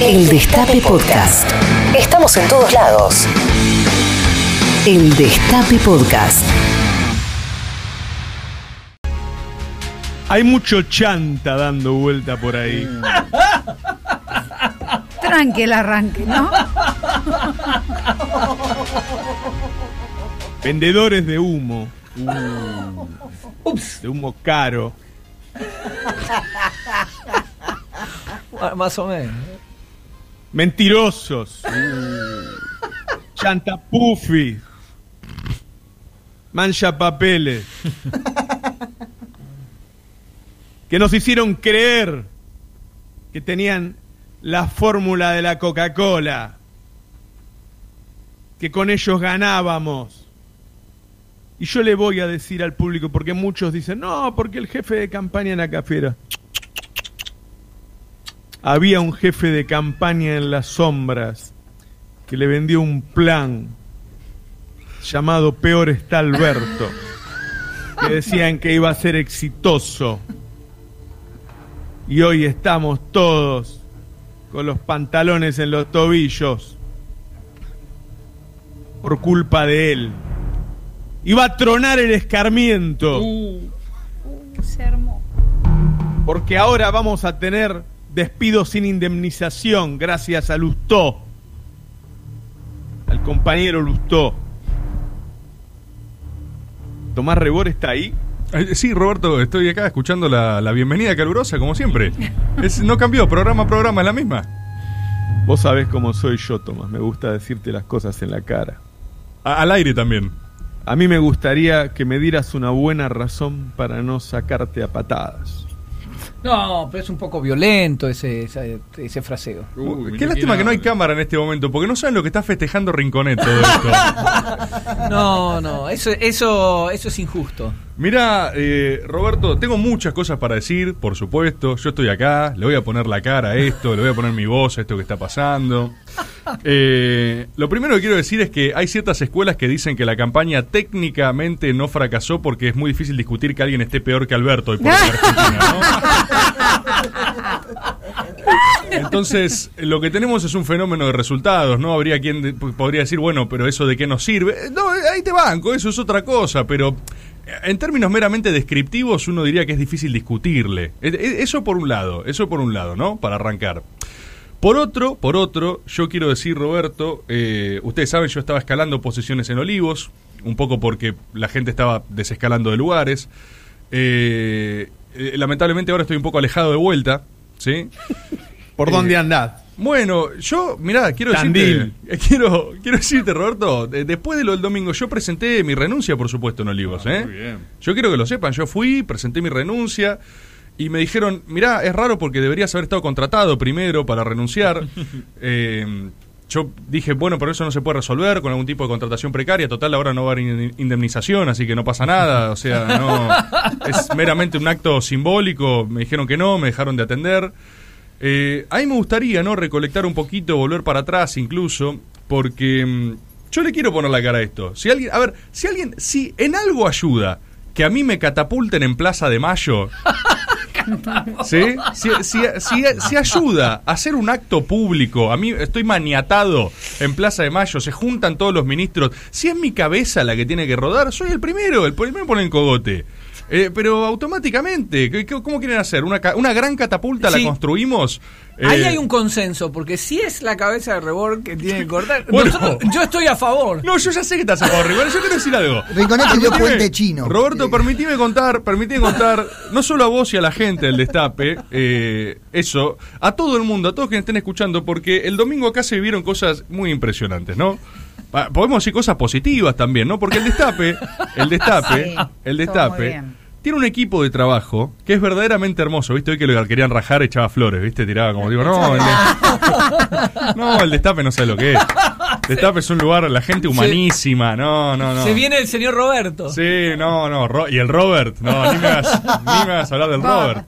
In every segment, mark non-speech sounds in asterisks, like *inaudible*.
El Destape Podcast. Estamos en todos lados. El Destape Podcast. Hay mucho chanta dando vuelta por ahí. Tranque el arranque, ¿no? Vendedores de humo. De humo caro. Ah, Más o menos. Mentirosos. Chanta puffy. Mancha papeles. Que nos hicieron creer que tenían la fórmula de la Coca-Cola. Que con ellos ganábamos. Y yo le voy a decir al público, porque muchos dicen, no, porque el jefe de campaña en la cafera. Había un jefe de campaña en las sombras que le vendió un plan llamado Peor está Alberto, que decían que iba a ser exitoso. Y hoy estamos todos con los pantalones en los tobillos por culpa de él. Iba a tronar el escarmiento. Se armó. Porque ahora vamos a tener despidos sin indemnización gracias a Lustó. Al compañero Lustó. Tomás Rebor está ahí. Eh, Sí, Roberto, estoy acá escuchando la, la bienvenida calurosa, como siempre. Es- no cambió, programa a programa es la misma. Vos sabés cómo soy yo, Tomás. Me gusta decirte las cosas en la cara. A- al aire también. A mí me gustaría que me dieras una buena razón para no sacarte a patadas. No, pero es un poco violento ese, ese, ese fraseo. Qué lástima que no hay cámara en este momento, porque no saben lo que está festejando Rinconet todo esto. *laughs* No, no, eso, eso, eso es injusto. Mira, eh, Roberto, tengo muchas cosas para decir, por supuesto. Yo estoy acá, le voy a poner la cara a esto, le voy a poner mi voz a esto que está pasando. *laughs* Eh, lo primero que quiero decir es que hay ciertas escuelas que dicen que la campaña técnicamente no fracasó porque es muy difícil discutir que alguien esté peor que Alberto hoy por Argentina, ¿no? *laughs* Entonces, lo que tenemos es un fenómeno de resultados, ¿no? Habría quien de- podría decir, bueno, pero eso de qué nos sirve. No, ahí te banco, eso es otra cosa, pero en términos meramente descriptivos uno diría que es difícil discutirle. Eh, eh, Eso por un lado, eso por un lado, ¿no? Para arrancar. Por otro, por otro, yo quiero decir, Roberto, eh, ustedes saben, yo estaba escalando posiciones en Olivos, un poco porque la gente estaba desescalando de lugares. Eh, eh, lamentablemente ahora estoy un poco alejado de vuelta, ¿sí? *laughs* ¿Por Eh, dónde andás? Bueno, yo, mirá, quiero decirte, *laughs* quiero, quiero decirte, Roberto, de- después de lo del domingo, yo presenté mi renuncia, por supuesto, en Olivos, ¿eh? muy bien. Yo quiero que lo sepan, yo fui, presenté mi renuncia y me dijeron, mirá, es raro porque deberías haber estado contratado primero para renunciar. *laughs* Eh, yo dije, bueno, pero eso no se puede resolver con algún tipo de contratación precaria. Total, ahora no va a haber in- indemnización, así que no pasa nada. O sea, no. Es meramente un acto simbólico. Me dijeron que no, me dejaron de atender. Eh, a mí me gustaría, ¿no? Recolectar un poquito, volver para atrás incluso, porque mm, yo le quiero poner la cara a esto. Si alguien, a ver, si alguien, si en algo ayuda que a mí me catapulten en Plaza de Mayo, *laughs* ¿Sí? Si, si- si- si ayuda a hacer un acto público, a mí estoy maniatado en Plaza de Mayo, se juntan todos los ministros, si es mi cabeza la que tiene que rodar, soy el primero, el primero pone el cogote. Eh, pero automáticamente, ¿qué- qué- ¿cómo quieren hacer? ¿Una, ca- una gran catapulta Sí. la construimos? Ahí Eh, hay un consenso, porque si es la cabeza de Rebord que tiene que cortar, *laughs* Bueno. nosotros- yo estoy a favor. No, yo ya sé que estás a favor, Igual yo quiero decir algo. Rinconete dio puente chino. Roberto, permitime contar, permitime contar, no solo a vos y a la gente del Destape, eh, eso, a todo el mundo, a todos quienes estén escuchando, porque el domingo acá se vivieron cosas muy impresionantes, ¿no? Podemos decir cosas positivas también, ¿no? Porque el Destape, el Destape, Sí, el todo muy Destape, bien. Tiene un equipo de trabajo que es verdaderamente hermoso, ¿viste? Hoy que lo querían rajar echaba flores, ¿viste? Tiraba como digo, no, el de- *laughs* no, el Destape no sé lo que es. Destape es un lugar, la gente humanísima, no, no, no. Se viene el señor Roberto. Sí, no, no. Ro- y el Robert, no, ni me hagas, ni me hagas hablar del Robert.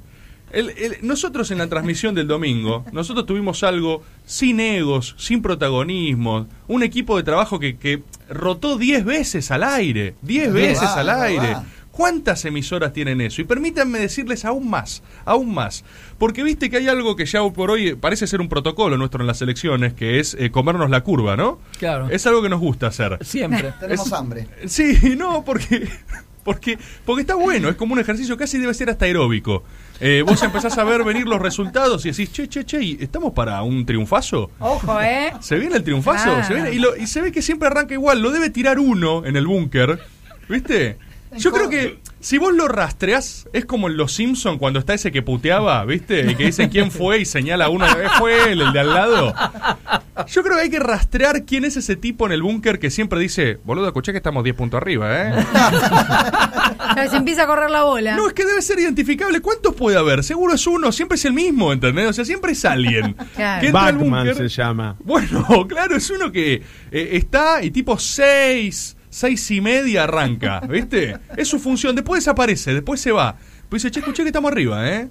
El- el- nosotros en la transmisión del domingo, nosotros tuvimos algo sin egos, sin protagonismo, un equipo de trabajo que, que rotó 10 veces al aire, 10 veces va, al aire. va. ¿Cuántas emisoras tienen eso? Y permítanme decirles aún más, aún más. Porque viste que hay algo que ya por hoy parece ser un protocolo nuestro en las elecciones, que es eh, comernos la curva, ¿no? Claro. Es algo que nos gusta hacer. Siempre. *laughs* Tenemos Es- hambre. Sí, no, porque, porque, porque está bueno, es como un ejercicio casi debe ser hasta aeróbico. Eh, vos empezás a ver venir los resultados y decís, che, che, che, ¿y ¿estamos para un triunfazo? Ojo, ¿eh? ¿Se viene el triunfazo? ¿Se viene? Y, lo- y se ve que siempre arranca igual, lo debe tirar uno en el búnker, ¿viste? Yo creo que si vos lo rastreás, es como en Los Simpson cuando está ese que puteaba, ¿viste? Y que dicen quién fue y señala a uno, "Eh, fue él, el de al lado. Yo creo que hay que rastrear quién es ese tipo en el búnker que siempre dice, boludo, escuché que estamos 10 puntos arriba, ¿eh? *laughs* Se empieza a correr la bola. No, es que debe ser identificable. ¿Cuántos puede haber? Seguro es uno, siempre es el mismo, ¿entendés? O sea, siempre es alguien. Claro. que entra al Batman se llama. Bueno, *laughs* claro, es uno que eh, está y tipo 6, seis y media arranca, ¿viste? Es su función. Después desaparece, después se va. Pues dice, che, escuché que estamos arriba, ¿eh?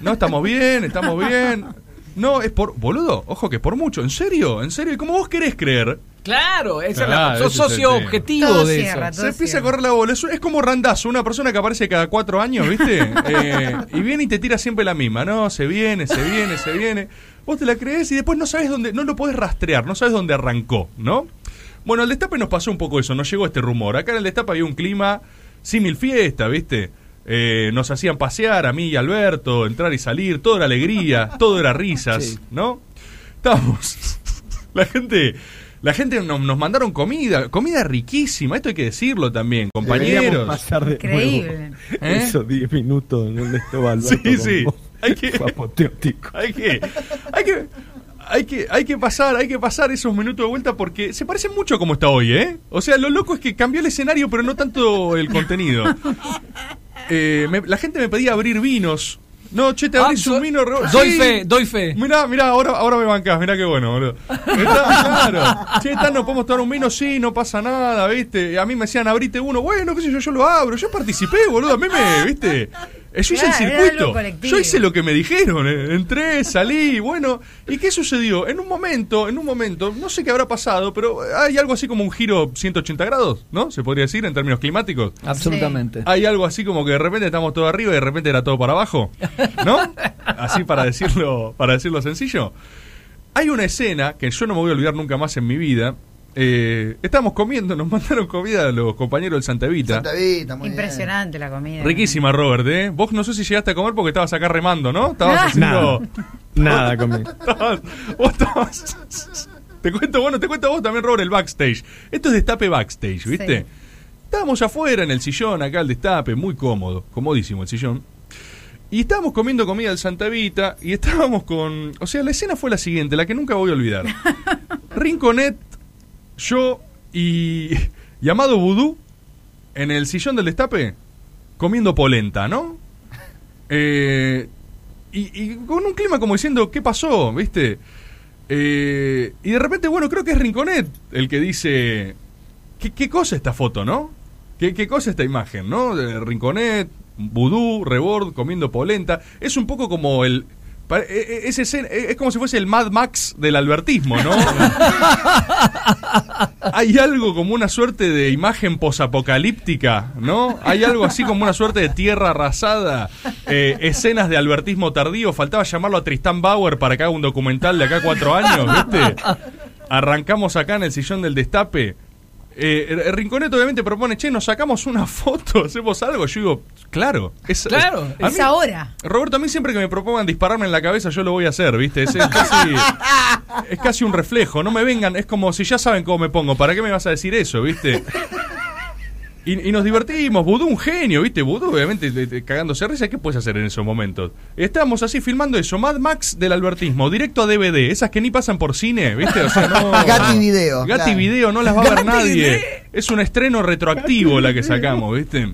No, estamos bien, estamos bien. No, es por. Boludo, ojo que es por mucho. ¿En serio? ¿En serio? ¿Y cómo vos querés creer? Claro, esa es Ah, la, sos es el socio objetivo Todo de cierra, eso. todo Se empieza a correr la bola. Es, es como Randazo, una persona que aparece cada cuatro años, ¿viste? *laughs* Eh, y viene y te tira siempre la misma, ¿no? Se viene, se viene, se viene. Vos te la crees y después no sabes dónde, no lo podés rastrear, no sabes dónde arrancó, ¿no? Bueno, al destape nos pasó un poco eso, nos llegó este rumor. Acá en el destape había un clima símil fiesta, ¿viste? Eh, nos hacían pasear a mí y Alberto, entrar y salir, todo era alegría, *laughs* todo era risas, Sí. ¿no? Estábamos. *laughs* La gente. La gente nos, nos mandaron comida, comida riquísima, esto hay que decirlo también, compañeros. pasar de Increíble. ¿Eh? Esos 10 minutos en donde estaba Alberto Sí, sí. Hay que-. Hay que, hay que, hay que, hay que pasar, hay que pasar esos minutos de vuelta porque se parece mucho a como está hoy, ¿eh? O sea, lo loco es que cambió el escenario, pero no tanto el contenido. *laughs* Eh, me- la gente me pedía abrir vinos. No, che, te Ah, abrís so- un vino. re- Doy Sí. fe, doy fe. Mirá, mirá, ahora, ahora me bancás, mirá qué bueno, boludo. Está, claro. Che, tal, no podemos tomar un vino, sí, no pasa nada, ¿viste? A mí me decían, abrite uno, bueno, qué sé yo, yo lo abro. Yo participé, boludo, a mí me, ¿viste? Yo hice el Claro, circuito. Yo hice lo que me dijeron. eh, Entré, salí, bueno. ¿Y qué sucedió? En un momento, en un momento, no sé qué habrá pasado, pero hay algo así como un giro 180 grados, ¿no? Se podría decir en términos climáticos. Absolutamente. Hay algo así como que de repente estamos todo arriba y de repente era todo para abajo, ¿no? *laughs* Así para decirlo, para decirlo sencillo. Hay una escena que yo no me voy a olvidar nunca más en mi vida. Eh, estábamos comiendo, nos *laughs* mandaron comida los compañeros del Santa Evita. Santa Evita, muy bien. Impresionante la comida. Riquísima, Robert, ¿eh? Vos no sé si llegaste a comer porque estabas acá remando, ¿no? Estabas *laughs* haciendo... Nada. *laughs* Nada conmigo. estabas- vos estabas- Te cuento, bueno, te cuento vos también, Robert, el backstage. Esto es destape backstage, ¿viste? Sí. Estábamos afuera en el sillón, acá el destape, muy cómodo, comodísimo el sillón. Y estábamos comiendo comida del Santa Vita y estábamos con... O sea, la escena fue la siguiente, la que nunca voy a olvidar. Rinconet, yo y, *laughs* y Amado Vudú en el sillón del destape comiendo polenta, ¿no? *laughs* Eh, y, y con un clima como diciendo, ¿qué pasó? ¿Viste? Eh, y de repente, bueno, creo que es Rinconet el que dice, ¿qué, qué cosa esta foto, no? ¿Qué, qué cosa esta imagen, no? De Rinconet, Vudú, Rebord, comiendo polenta. Es un poco como el... pa- e- e- escena- e- es como si fuese el Mad Max del albertismo, ¿no? *laughs* Hay algo como una suerte de imagen posapocalíptica, ¿no? Hay algo así como una suerte de tierra arrasada, eh, escenas de albertismo tardío. Faltaba llamarlo a Tristán Bauer para que haga un documental de acá cuatro años, ¿viste? Arrancamos acá en el sillón del destape. Eh, el Rinconeto obviamente propone, che, nos sacamos una *laughs* foto, hacemos algo. Yo digo, claro. Es, Claro, Es mí- ahora. Roberto, a mí siempre que me propongan dispararme en la cabeza, yo lo voy a hacer, ¿viste? Es, es casi, *laughs* es casi un reflejo. No me vengan, es como si ya saben cómo me pongo. ¿Para qué me vas a decir eso, viste? Y, y nos divertimos. Vudú, un genio, ¿viste? Vudú, obviamente, de- de- cagándose risa. ¿Qué puedes hacer en esos momentos? Estábamos así filmando eso. Mad Max del albertismo, directo a DVD. Esas que ni pasan por cine, ¿viste? O sea, no. *laughs* Gatti Video, Gatti claro. Video, no las va a ver nadie. Video. Es un estreno retroactivo la que sacamos, ¿viste?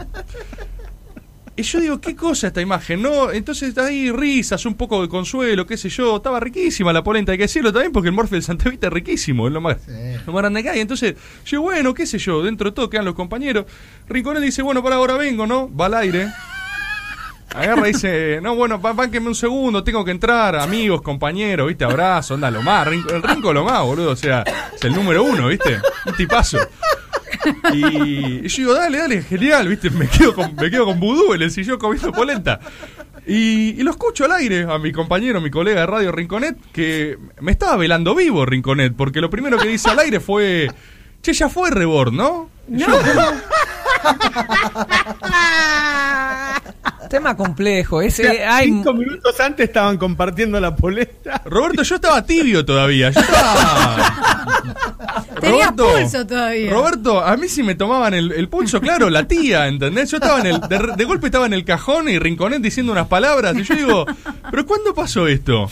Y yo digo, ¿qué cosa esta imagen? No, entonces ahí risas, un poco de consuelo, qué sé yo. Estaba riquísima la polenta, hay que decirlo también, porque el morfe del Santa Vita es riquísimo, es lo más, Sí. lo más grande que hay. Entonces, yo, bueno, qué sé yo, dentro de todo quedan los compañeros. Rinconel dice, bueno, para ahora vengo, ¿no? Va al aire. Agarra y dice, no, bueno, bánquenme un segundo, tengo que entrar, amigos, compañeros, ¿viste? Abrazo, anda, lo más. El Rinco lo más, boludo, o sea, es el número uno, ¿viste? Un tipazo. Y, y yo digo, dale, dale, genial, ¿viste? Me quedo con, me quedo con vudú en el sillón comiendo polenta. Y, y lo escucho al aire a mi compañero, mi colega de Radio Rinconet, que me estaba velando vivo Rinconet, porque lo primero que dice al aire fue, che, ya fue Rebord, ¿no? No. *laughs* Tema complejo. O Ese, sea, hay, cinco minutos antes estaban compartiendo la polenta. Roberto, yo estaba tibio todavía. Yo estaba. *laughs* Tenías pulso todavía. Roberto, a mí sí me tomaban el, el pulso, claro, la tía, ¿entendés? Yo estaba en el. De, de golpe estaba en el cajón y Rinconet diciendo unas palabras. Y yo digo, ¿pero cuándo pasó esto?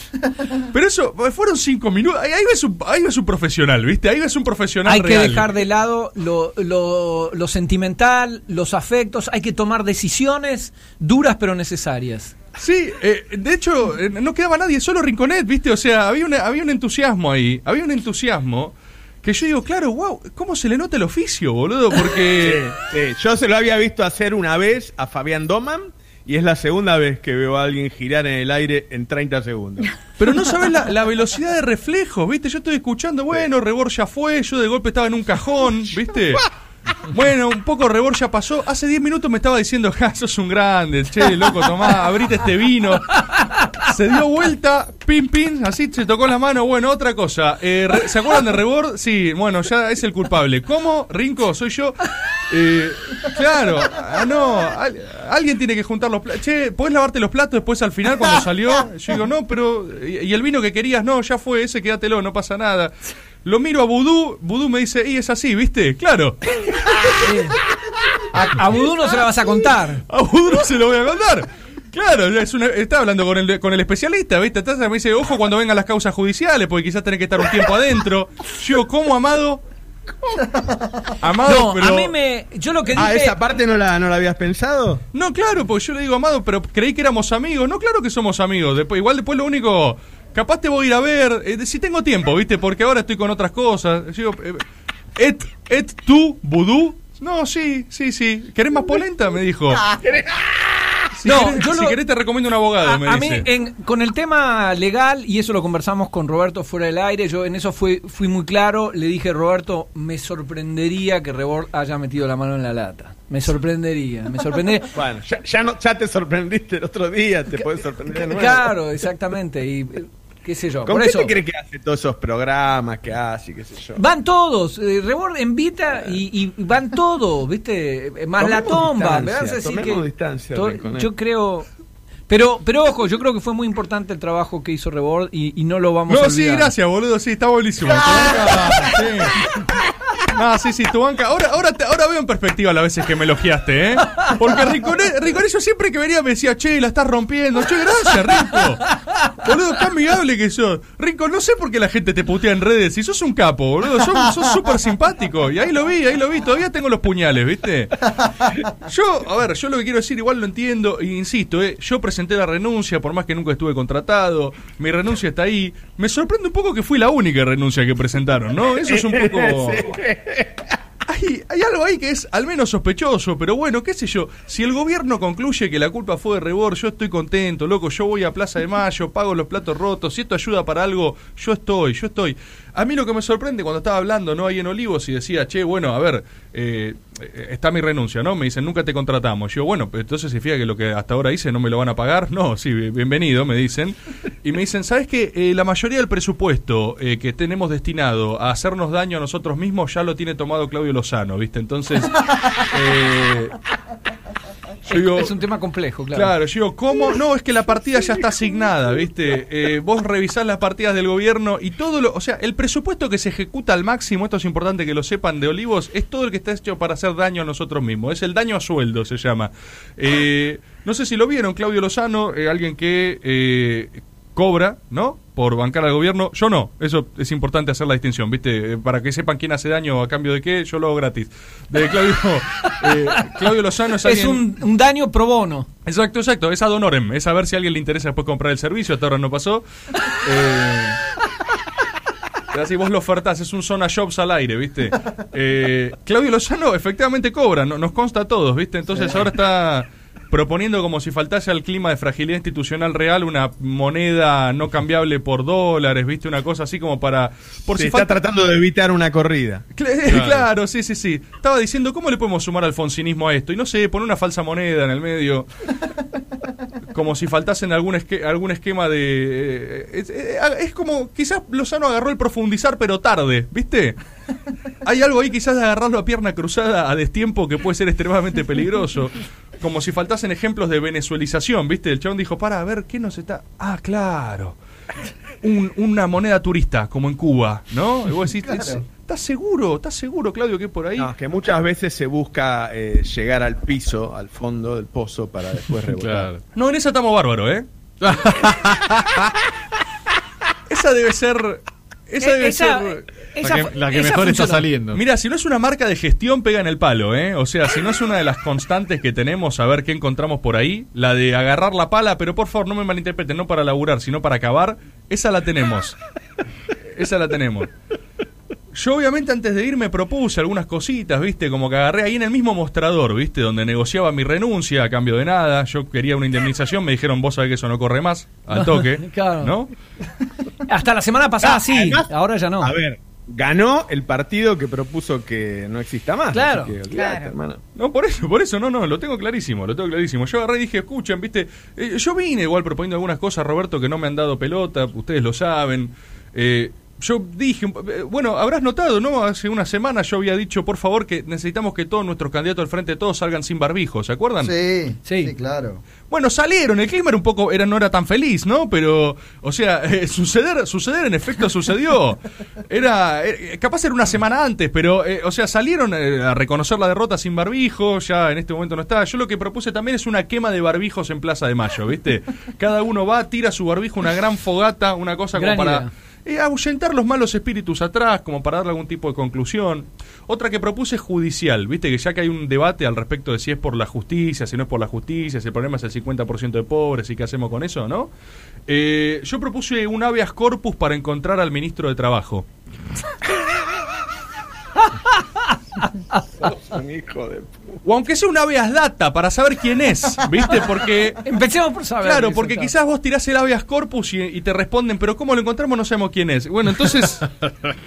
Pero eso, fueron cinco minutos. Ahí, ahí ves, un, ahí ves un profesional, ¿viste? Ahí ves un profesional hay que dejar de lado lo, lo- lo sentimental, los afectos. Hay que tomar decisiones duras pero necesarias. Sí, eh, de hecho, eh, no quedaba nadie, solo Rinconet, ¿viste? O sea, había, una- había un entusiasmo ahí, había un entusiasmo que yo digo, claro, wow, ¿cómo se le nota el oficio, boludo? Porque... *laughs* Sí, yo se lo había visto hacer una vez a Fabián Doman y es la segunda vez que veo a alguien girar en el aire en 30 segundos. *laughs* Pero no sabes la, la velocidad de reflejos, ¿viste? Yo estoy escuchando, bueno, Rebor ya fue, yo de golpe estaba en un cajón, *laughs* ¿viste? Bueno, un poco Rebor ya pasó. Hace 10 minutos me estaba diciendo, ja, sos un grande, che, loco, tomá, abrite este vino. Se dio vuelta, pim, pim, así se tocó la mano. Bueno, otra cosa. Eh, ¿Se acuerdan de Rebor? Sí, bueno, ya es el culpable. ¿Cómo? Rinco, soy yo. Eh, claro, ah, no, al- alguien tiene que juntar los platos. Che, ¿podés lavarte los platos después al final cuando salió? Yo digo, no, pero. ¿Y y el vino que querías? No, ya fue, ese quédatelo, no pasa nada. Lo miro a Vudú, Vudú me dice, y es así, ¿viste? Claro, A, a Vudú no se la vas a contar. a Vudú no se lo voy a contar. Claro, es una, está hablando con el, con el especialista, ¿viste? Entonces me dice, ojo cuando vengan las causas judiciales, porque quizás tenés que estar un tiempo adentro. Yo, ¿cómo, Amado? *laughs* Amado, No, pero... a mí me. Yo lo que dije. Ah, ¿esa parte no la, no la habías pensado? No, claro, porque yo le digo, Amado, pero creí que éramos amigos. No, claro que somos amigos. Después, igual después lo único... Capaz te voy a ir a ver, eh, si tengo tiempo, ¿viste? Porque ahora estoy con otras cosas. Yo digo, eh, et, et, tú, vudú. No, sí, sí, sí. ¿Querés más polenta? Me dijo. *laughs* Si No, querés, yo si lo- querés te recomiendo un abogado, A, me a mí, en- con el tema legal, y eso lo conversamos con Roberto fuera del aire, yo en eso fui, fui muy claro, le dije, Roberto, me sorprendería que Rebord haya metido la mano en la lata. Me sorprendería, me sorprendería. *laughs* Bueno, ya, ya no, ya te sorprendiste el otro día, te puedes sorprender de nuevo. claro, exactamente, y qué sé yo. ¿Con Por qué eso, te crees que hace todos esos programas que hace, y qué sé yo? Van todos, eh, Rebord invita y, y van todos, ¿viste? Eh, Más la tomba. distancia, me vas a decir tomemos que distancia, to- yo creo... Pero, pero ojo, yo creo que fue muy importante el trabajo que hizo Rebord y, y no lo vamos a No, sí, gracias, boludo, sí, está buenísimo. *laughs* No, sí, sí, tu banca. Ahora, ahora, ahora veo en perspectiva las veces que me elogiaste, ¿eh? Porque Rinconet yo siempre que venía me decía, che, la estás rompiendo. Che, gracias, Rinco. Boludo, qué amigable que sos. Rinco, no sé por qué la gente te putea en redes. Si sos un capo, boludo, sos sos súper simpático. Y ahí lo vi, ahí lo vi. Todavía tengo los puñales, ¿viste? Yo, a ver, yo lo que quiero decir, igual lo entiendo, e insisto, eh, yo presenté la renuncia, por más que nunca estuve contratado, mi renuncia está ahí. Me sorprende un poco que fui la única renuncia que presentaron, ¿no? Eso es un poco... *laughs* *laughs* Hay, algo ahí que es al menos sospechoso, pero bueno, qué sé yo. Si el gobierno concluye que la culpa fue de Rebor, yo estoy contento, loco. Yo voy a Plaza de Mayo, pago los platos rotos. Si esto ayuda para algo, yo estoy, yo estoy. A mí lo que me sorprende cuando estaba hablando, ¿no? Ahí en Olivos y decía, che, bueno, a ver, eh, eh, está mi renuncia, ¿no? Me dicen, nunca te contratamos. Yo, bueno, entonces significa que lo que hasta ahora hice no me lo van a pagar. No, sí, bienvenido, me dicen. Y me dicen, ¿sabes qué? la mayoría del presupuesto eh, que tenemos destinado a hacernos daño a nosotros mismos ya lo tiene tomado Claudio Lozano, ¿viste? Entonces, *laughs* eh, yo digo, es un tema complejo, claro. Claro, yo digo, ¿cómo? No, es que la partida ya está asignada, ¿viste? Eh, vos revisás las partidas del gobierno y todo lo. O sea, el presupuesto que se ejecuta al máximo, esto es importante que lo sepan de Olivos, es todo el que está hecho para hacer daño a nosotros mismos. Es el daño a sueldo, se llama. Eh, no sé si lo vieron, Claudio Lozano, eh, alguien que. eh, cobra, ¿no? Por bancar al gobierno. Yo no. Eso es importante hacer la distinción, ¿viste? Eh, Para que sepan quién hace daño a cambio de qué, yo lo hago gratis. De Claudio, *laughs* eh, Claudio Lozano es Es alguien... un, un daño pro bono. Exacto, exacto. Es ad honorem. Es a ver si a alguien le interesa después comprar el servicio. Hasta ahora no pasó. Eh, *laughs* así vos lo ofertás. Es un zona shops al aire, ¿viste? Eh, Claudio Lozano efectivamente cobra. no- nos consta a todos, ¿viste? Entonces ahora está... proponiendo como si faltase al clima de fragilidad institucional real una moneda no cambiable por dólares, ¿viste? Una cosa así como para... Por Se si está tratando de evitar una corrida. Cl- Claro. sí, sí, sí. Estaba diciendo, ¿cómo le podemos sumar alfonsinismo a esto? Y no sé, poner una falsa moneda en el medio. *laughs* Como si faltasen algún, esque- algún esquema de... eh, es, eh, es como, quizás Lozano agarró el profundizar, pero tarde, ¿viste? Hay algo ahí quizás de agarrarlo a pierna cruzada a destiempo que puede ser extremadamente peligroso. Como si faltasen ejemplos de venezuelización, ¿viste? El chabón dijo, para, a ver, ¿qué nos está...? Ah, claro. Un- una moneda turista, como en Cuba, ¿no? Y vos decís, ¿estás seguro? ¿Estás seguro, Claudio, que es por ahí? No, es que muchas veces se busca eh, llegar al piso, al fondo del pozo, para después rebotar. Claro. No, en esa estamos bárbaros, ¿eh? *laughs* esa debe ser... Esa Eh, debe esa- ser... esa la que, la que esa mejor está saliendo. Mira, si no es una marca de gestión, pega en el palo, ¿eh? O sea, si no es una de las constantes que tenemos, a ver qué encontramos por ahí, la de agarrar la pala, pero por favor no me malinterpreten, no para laburar, sino para acabar, esa la tenemos. Esa la tenemos. Yo obviamente antes de ir me propuse algunas cositas, ¿viste? Como que agarré ahí en el mismo mostrador, ¿viste? Donde negociaba mi renuncia a cambio de nada. Yo quería una indemnización, me dijeron, vos sabés que eso no corre más, al *laughs* toque, Claro. ¿no? Hasta la semana pasada Ah, sí, además- ahora ya no. A ver, ganó el partido que propuso que no exista más. Claro, que claro. hermano. No, por eso, por eso, no, no, lo tengo clarísimo, lo tengo clarísimo. Yo agarré y dije, escuchen, viste, Eh, yo vine igual proponiendo algunas cosas, Roberto, que no me han dado pelota, ustedes lo saben. Eh, yo dije, bueno, habrás notado, ¿no? Hace una semana yo había dicho, por favor, que necesitamos que todos nuestros candidatos al frente, todos salgan sin barbijo, ¿se acuerdan? Sí, Sí. sí, claro. Bueno, salieron, el clima era un poco, era, no era tan feliz, ¿no? Pero, o sea, *laughs* eh, suceder, suceder en efecto sucedió. Era, eh, capaz era una semana antes, pero, eh, o sea, salieron eh, a reconocer la derrota sin barbijo, ya en este momento no está. Yo lo que propuse también es una quema de barbijos en Plaza de Mayo, ¿viste? Cada uno va, tira su barbijo, una gran fogata, una cosa como para... idea. Eh, ahuyentar los malos espíritus atrás, como para darle algún tipo de conclusión. Otra que propuse es judicial, viste que ya que hay un debate al respecto de si es por la justicia, si no es por la justicia, si el problema es el 50% de pobres y qué hacemos con eso, ¿no? Eh, yo propuse un habeas corpus para encontrar al ministro de Trabajo. *laughs* Un hijo de... O aunque sea un habeas data para saber quién es, ¿viste? Porque *laughs* Empecemos por saber. Claro, porque quizás vos tirás el habeas corpus y, y te responden, pero ¿cómo lo encontramos? No sabemos quién es. Bueno, entonces,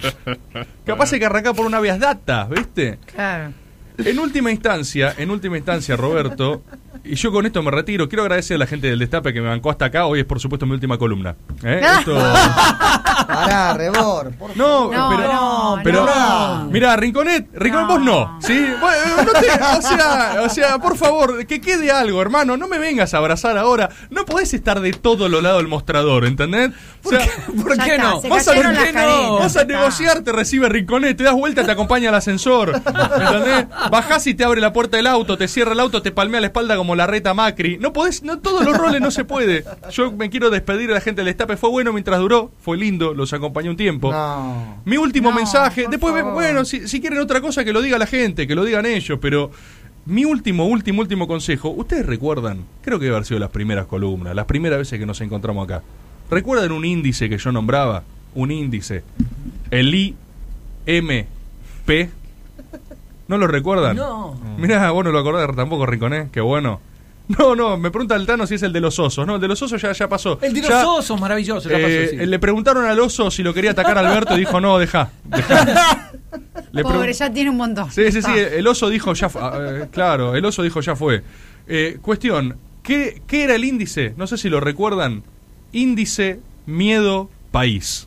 *laughs* capaz hay que arrancar por un habeas data, ¿viste? Claro. En última instancia, en última instancia, Roberto, y yo con esto me retiro, quiero agradecer a la gente del Destape que me bancó hasta acá. Hoy es, por supuesto, mi última columna. ¿eh? Esto- *laughs* Pará, Rebor. por No, No, pero, no, pero no. mira, Rinconet, Rinconet No. vos no, ¿sí? Bueno, no te- o sea, o sea, por favor, que quede algo, hermano, no me vengas a abrazar ahora. No podés estar de todo lo lado del mostrador, ¿entendés? O sea, ¿Por qué está, no? Vas a, a negociar, te recibe Rinconet, te das vuelta, te acompaña al ascensor. ¿Entendés? Bajás y te abre la puerta del auto, te cierra el auto, te palmea la espalda como la reta Macri. No podés, no todos los roles no se puede. Yo me quiero despedir de la gente del Destape. Fue bueno mientras duró, fue lindo, los acompañé un tiempo. No. Mi último No, mensaje, después, favor. bueno, si, si quieren otra cosa que lo diga la gente, que lo digan ellos, pero mi último, último, último consejo, ustedes recuerdan, creo que debe haber sido las primeras columnas, las primeras veces que nos encontramos acá. ¿Recuerdan un índice que yo nombraba? Un índice. El IMP. ¿No lo recuerdan? No. Mirá, vos no lo acordás tampoco, Rinconé, qué bueno. No, no, me pregunta el Tano si es el de los osos. No, el de los osos ya, ya pasó. El de los Ya- osos, maravilloso. ya eh, pasó, sí. Le preguntaron al oso si lo quería atacar a Alberto y dijo, no, deja. deja". *laughs* Le Pobre, ya tiene un montón. Sí, sí, sí, Está. el oso dijo, ya fue. Ah, eh, claro, el oso dijo, ya fue. Eh, cuestión, ¿qué, ¿qué era el índice? No sé si lo recuerdan. Índice Miedo País.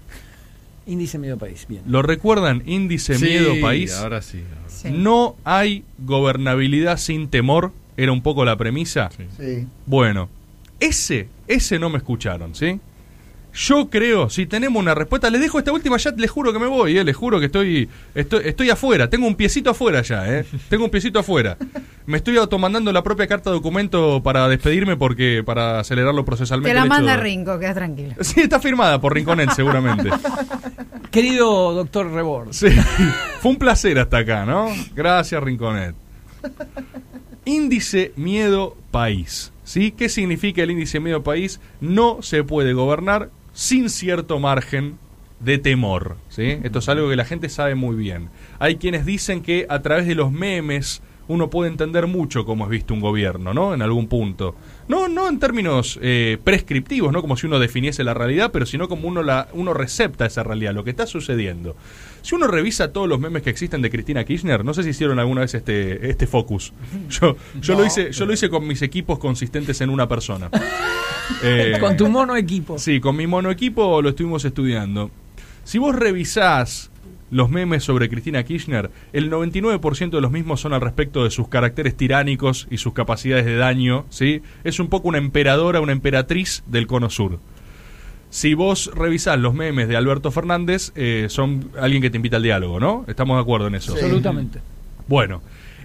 Índice medio país, bien. ¿Lo recuerdan? Índice Sí, Miedo País. Ahora sí. ahora. Sí. No hay gobernabilidad sin temor. Era un poco la premisa. Sí. Sí. Bueno, ese, ese no me escucharon, ¿sí? Yo creo, si tenemos una respuesta, les dejo esta última, ya les juro que me voy, ¿eh? les juro que estoy, estoy, estoy afuera, tengo un piecito afuera ya, ¿eh? tengo un piecito afuera. Me estoy automandando la propia carta de documento para despedirme porque para acelerarlo procesalmente. Te la hecho manda de- Rinco, queda tranquilo. *laughs* Sí, está firmada por Rinconet seguramente. Querido doctor Rebord. Sí, fue un placer hasta acá, ¿no? Gracias, Rinconet. Índice Miedo País. ¿Sí? ¿Qué significa el índice Miedo País? No se puede gobernar sin cierto margen de temor. ¿sí? Esto es algo que la gente sabe muy bien. Hay quienes dicen que a través de los memes uno puede entender mucho cómo es visto un gobierno, ¿no? En algún punto. No, no en términos eh, prescriptivos, ¿no? Como si uno definiese la realidad, pero sino como uno, la, uno recepta esa realidad, lo que está sucediendo. Si uno revisa todos los memes que existen de Cristina Kirchner, no sé si hicieron alguna vez este, este focus. *laughs* Yo, yo, lo hice, yo lo hice con mis equipos consistentes en una persona. *laughs* Eh, Con tu mono equipo. Sí, con mi mono equipo lo estuvimos estudiando. Si vos revisás los memes sobre Cristina Kirchner, el 99% de los mismos son al respecto de sus caracteres tiránicos y sus capacidades de daño, ¿sí? Es un poco una emperadora, una emperatriz del cono sur. Si vos revisás los memes de Alberto Fernández, eh, son alguien que te invita al diálogo, ¿no? Estamos de acuerdo en eso. Absolutamente. Bueno,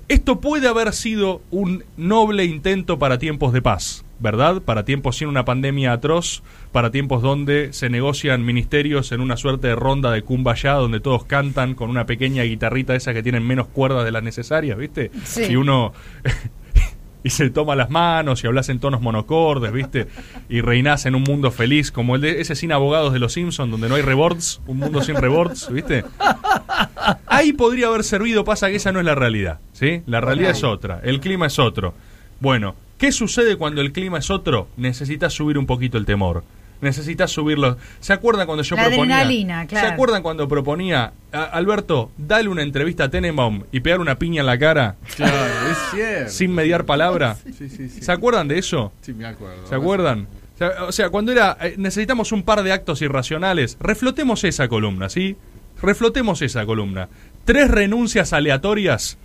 esto puede haber sido un noble intento para tiempos de paz, ¿verdad? Para tiempos sin una pandemia atroz, para tiempos donde se negocian ministerios en una suerte de ronda de kumbaya, donde todos cantan con una pequeña guitarrita esas que tienen menos cuerdas de las necesarias, ¿viste? Sí. Y uno... y se toma las manos y hablas en tonos monocordes, ¿viste? Y reinás en un mundo feliz, como el de ese sin abogados de los Simpsons, donde no hay rebords, un mundo sin rebords, ¿viste? Ahí podría haber servido, pasa que esa no es la realidad, ¿sí? La realidad es otra, el clima es otro. Bueno, ¿qué sucede cuando el clima es otro? Necesitas subir un poquito el temor. Necesitas subirlo. ¿Se acuerdan cuando yo La proponía? adrenalina, claro. ¿Se acuerdan cuando proponía, "A- Alberto, dale una entrevista a Tenenbaum y pegar una piña en la cara Claro, es cierto. sin mediar palabra? Sí, sí, sí. ¿Se acuerdan de eso? Sí, me acuerdo. ¿Se acuerdan? O sea, o sea, cuando era eh, necesitamos un par de actos irracionales, reflotemos esa columna, ¿sí? Reflotemos esa columna. Tres renuncias aleatorias.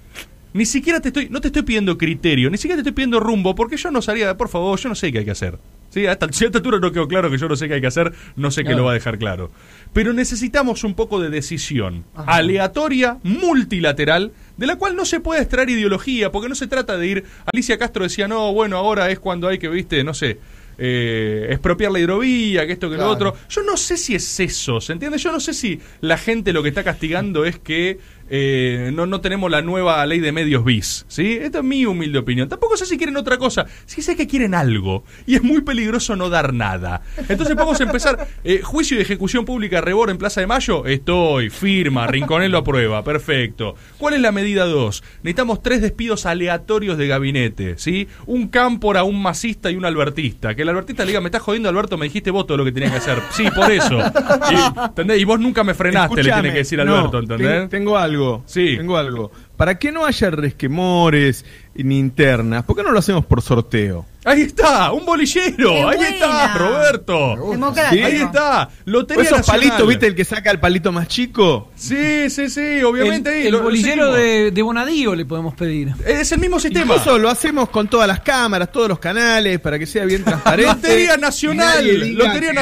Ni siquiera te estoy, no te estoy pidiendo criterio, ni siquiera te estoy pidiendo rumbo, porque yo no sabría, por favor, yo no sé qué hay que hacer. Sí, hasta a esta altura no quedó claro que yo no sé qué hay que hacer, no sé qué lo va a dejar claro. Pero necesitamos un poco de decisión aleatoria, multilateral, de la cual no se puede extraer ideología, porque no se trata de ir. Alicia Castro decía, no, bueno, ahora es cuando hay que, viste, no sé, eh, expropiar la hidrovía, que esto, que lo otro. Yo no sé si es eso, ¿se entiende? Yo no sé si la gente lo que está castigando es que eh, no, no tenemos la nueva ley de medios bis, ¿sí? Esta es mi humilde opinión. Tampoco sé si quieren otra cosa, sí sé que quieren algo, y es muy peligroso no dar nada. Entonces vamos a empezar, eh, juicio de ejecución pública Rebor en Plaza de Mayo, estoy, firma, Rinconel lo aprueba, perfecto. ¿Cuál es la medida 2? Necesitamos tres despidos aleatorios de gabinete, ¿sí? Un cámpora, un masista y un albertista. Que el albertista le diga, me estás jodiendo Alberto, me dijiste vos todo lo que tenías que hacer. Sí, por eso. *laughs* Y, ¿entendés? Y vos nunca me frenaste, le tiene que decir no, Alberto, ¿entendés? ten- tengo algo. Sí. Tengo algo. Para que no haya resquemores ni internas, ¿por qué no lo hacemos por sorteo? Ahí está, un bolillero. ¡Qué Ahí buena! está, Roberto. Democrático. Ahí está. ¿O Lotería esos Nacional. palitos, viste, el que saca el palito más chico? Sí, sí, sí, obviamente el, ahí. el lo- bolillero de, de Bonadío le podemos pedir. Es el mismo sistema. Incluso lo hacemos con todas las cámaras, todos los canales, para que sea bien *laughs* transparente. Lotería Nacional, Lotería no,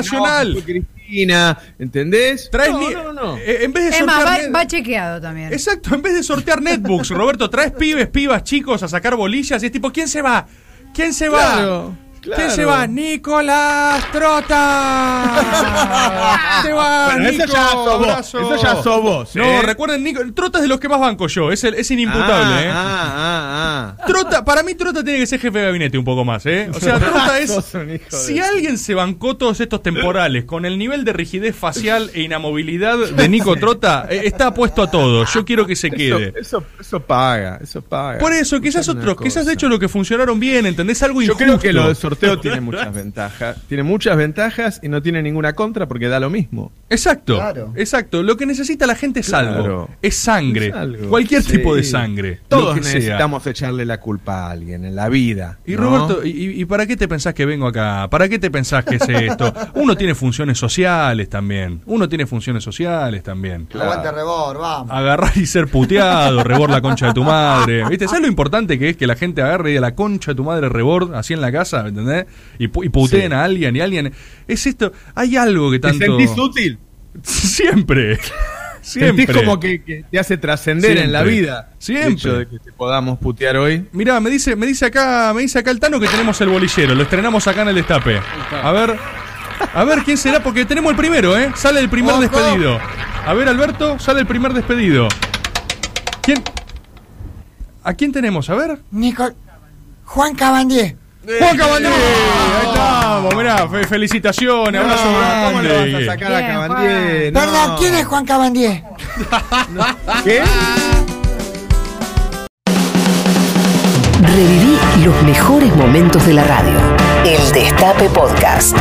Cristina, ¿entendés? Traes no, no, no. eh, en vez de Es más, sortear va, va chequeado también. Exacto, en vez de sortear netbooks, *laughs* Roberto, traes pibes, pibas, chicos a sacar bolillas y es tipo, ¿quién se va? ¿Quién se va? Claro, ¿Quién se va? Nicolás Trota. *laughs* se va, Bueno, eso Nico, ya sos vos, abrazo. eso ya sos vos, No, ¿eh? recuerden, Nico, Trota es de los que más banco yo, es, el, es inimputable, ah, ¿eh? Ah, ah, ah. Trota, para mí Trota tiene que ser jefe de gabinete un poco más, ¿eh? O sea, *laughs* Trota es... De- Si alguien se bancó todos estos temporales con el nivel de rigidez facial e inamovilidad de Nico Trota, eh, está puesto a todo. Yo quiero que se quede. Eso, eso, eso paga, eso paga. Por eso, quizás otros, quizás de hecho lo que funcionaron bien, ¿entendés? Algo Yo injusto. creo que sorteo *laughs* tiene muchas ventajas. Tiene muchas ventajas y no tiene ninguna contra porque da lo mismo. Exacto, Claro. exacto. Lo que necesita la gente es algo. Claro. Es sangre. Es algo. Cualquier Sí. tipo de sangre. lo Todos sea. necesitamos echarle la culpa a alguien en la vida. Y ¿no? Roberto, ¿y, y para qué te pensás que vengo acá? ¿Para qué te pensás que es *laughs* esto? Uno tiene funciones sociales también. Uno tiene funciones sociales también. Aguante rebor, vamos. Agarrar y ser puteado, rebor la concha de tu madre. ¿Viste? ¿Sabes lo importante que es que la gente agarre y diga la concha de tu madre rebor así en la casa, ¿entendés? Y, y puteen Sí. a alguien y alguien. Es esto. Hay algo que ¿Te tanto. sentís útil? *laughs* Siempre. *laughs* Siempre. ¿Sentís como que, que te hace trascender en la vida? Siempre. El hecho de que te podamos putear hoy. Mirá, me dice, me dice acá, me dice acá el Tano que tenemos el bolillero, lo estrenamos acá en el destape. A ver, a ver quién será, porque tenemos el primero, ¿eh? Sale el primer Ojo. despedido. A ver, Alberto, sale el primer despedido. ¿Quién? ¿A quién tenemos? A ver. Nico, Juan Cabandier. Juan Cabandier, ahí estamos, mirá, fe- felicitaciones, abrazo ¿Cómo lo vas a sacar a Bien, Cabandier? No. Perdón, ¿quién es Juan Cabandier? *laughs* ¿Qué? Los mejores momentos de la radio. El Destape Podcast.